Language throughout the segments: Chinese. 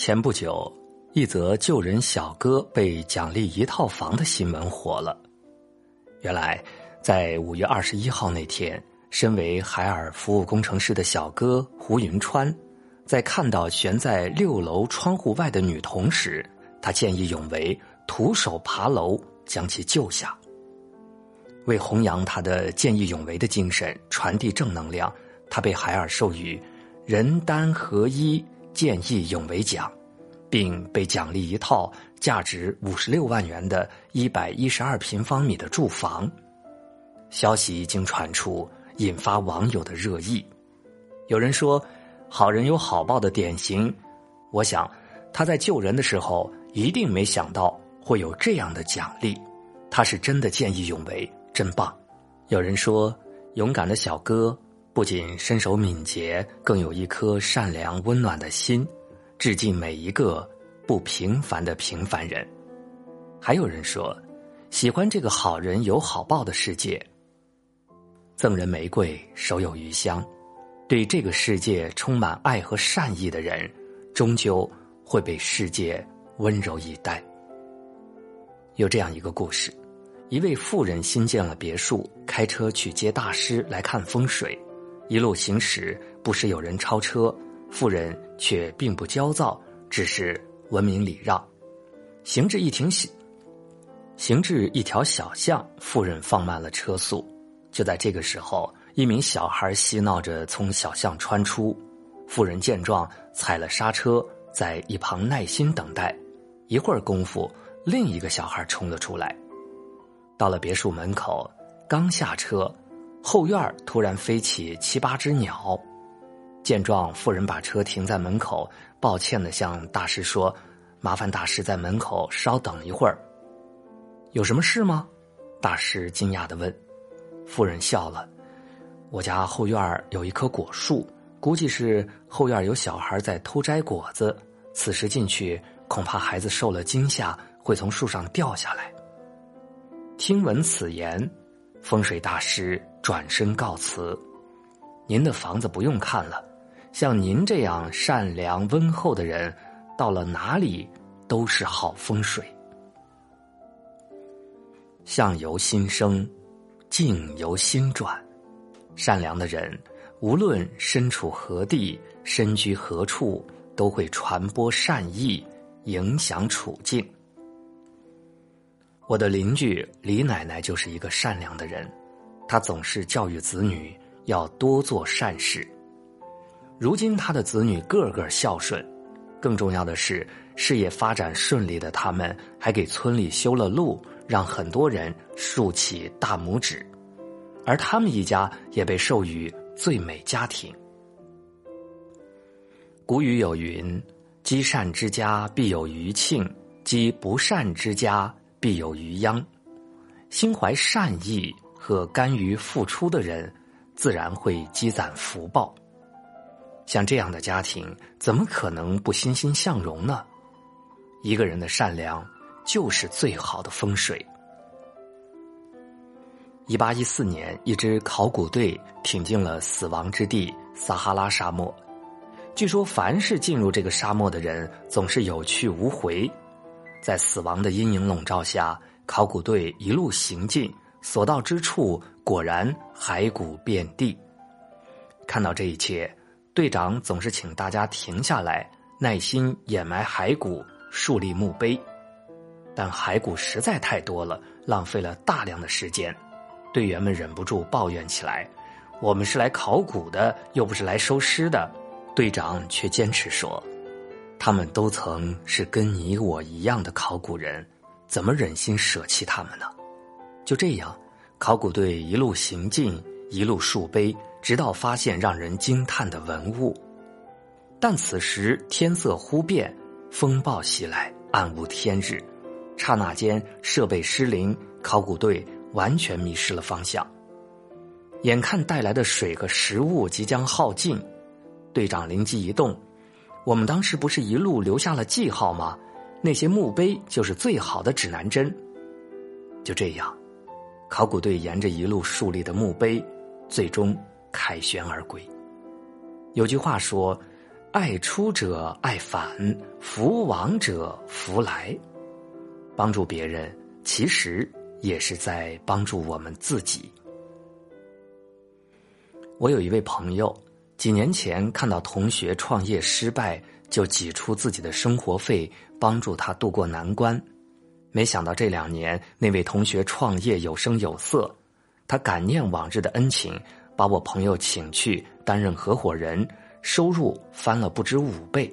前不久，一则救人小哥被奖励一套房的新闻火了。原来，在五月二十一号那天，身为海尔服务工程师的小哥胡云川，在看到悬在六楼窗户外的女童时，他见义勇为，徒手爬楼将其救下。为弘扬他的见义勇为的精神，传递正能量，他被海尔授予“人单合一见义勇为奖”，并被奖励一套价值五十六万元的一百一十二平方米的住房。消息一经传出，引发网友的热议。有人说：“好人有好报的典型。”我想，他在救人的时候一定没想到会有这样的奖励，他是真的见义勇为。真棒！有人说，勇敢的小哥不仅身手敏捷，更有一颗善良温暖的心，致敬每一个不平凡的平凡人。还有人说，喜欢这个好人有好报的世界。赠人玫瑰，手有余香。对这个世界充满爱和善意的人，终究会被世界温柔以待。有这样一个故事。一位妇人新建了别墅，开车去接大师来看风水。一路行驶，不时有人超车，妇人却并不焦躁，只是文明礼让。行至一停，行至一条小巷，妇人放慢了车速。就在这个时候，一名小孩嬉闹着从小巷穿出，妇人见状踩了刹车，在一旁耐心等待。一会儿功夫，另一个小孩冲了出来。到了别墅门口，刚下车，后院突然飞起七八只鸟。见状，妇人把车停在门口，抱歉的向大师说：“麻烦大师在门口稍等一会儿。”有什么事吗？大师惊讶的问。妇人笑了：“我家后院有一棵果树，估计是后院有小孩在偷摘果子，此时进去，恐怕孩子受了惊吓，会从树上掉下来。”听闻此言，风水大师转身告辞：“您的房子不用看了，像您这样善良温厚的人，到了哪里都是好风水。相由心生，境由心转。善良的人，无论身处何地、身居何处，都会传播善意，影响处境。”我的邻居李奶奶就是一个善良的人，他总是教育子女要多做善事。如今他的子女个个孝顺，更重要的是事业发展顺利的他们还给村里修了路，让很多人竖起大拇指，而他们一家也被授予最美家庭。古语有云：“积善之家必有余庆，积不善之家。”必有余殃，心怀善意和甘于付出的人，自然会积攒福报。像这样的家庭，怎么可能不欣欣向荣呢？一个人的善良，就是最好的风水。一八一四年，一支考古队挺进了死亡之地撒哈拉沙漠。据说，凡是进入这个沙漠的人，总是有去无回。在死亡的阴影笼罩下，考古队一路行进，所到之处果然骸骨遍地。看到这一切，队长总是请大家停下来，耐心掩埋骸骨，树立墓碑。但骸骨实在太多了，浪费了大量的时间，队员们忍不住抱怨起来：“我们是来考古的，又不是来收尸的。”队长却坚持说。他们都曾是跟你我一样的考古人，怎么忍心舍弃他们呢？就这样，考古队一路行进，一路树碑，直到发现让人惊叹的文物。但此时天色忽变，风暴袭来，暗无天日，刹那间设备失灵，考古队完全迷失了方向。眼看带来的水和食物即将耗尽，队长灵机一动。我们当时不是一路留下了记号吗？那些墓碑就是最好的指南针。就这样，考古队沿着一路树立的墓碑，最终凯旋而归。有句话说：“爱出者爱返，福往者福来。帮助别人，其实也是在帮助我们自己。我有一位朋友，几年前看到同学创业失败，就挤出自己的生活费帮助他渡过难关。没想到这两年，那位同学创业有声有色，他感念往日的恩情，把我朋友请去担任合伙人，收入翻了不止五倍。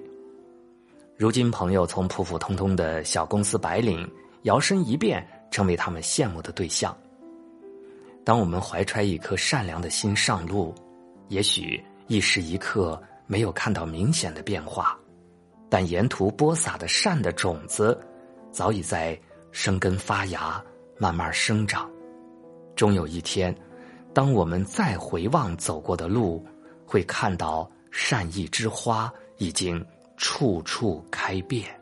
如今，朋友从普普通通的小公司白领，摇身一变成为他们羡慕的对象。当我们怀揣一颗善良的心上路，也许一时一刻没有看到明显的变化，但沿途播撒的善的种子，早已在生根发芽，慢慢生长。终有一天，当我们再回望走过的路，会看到善意之花已经。处处开遍。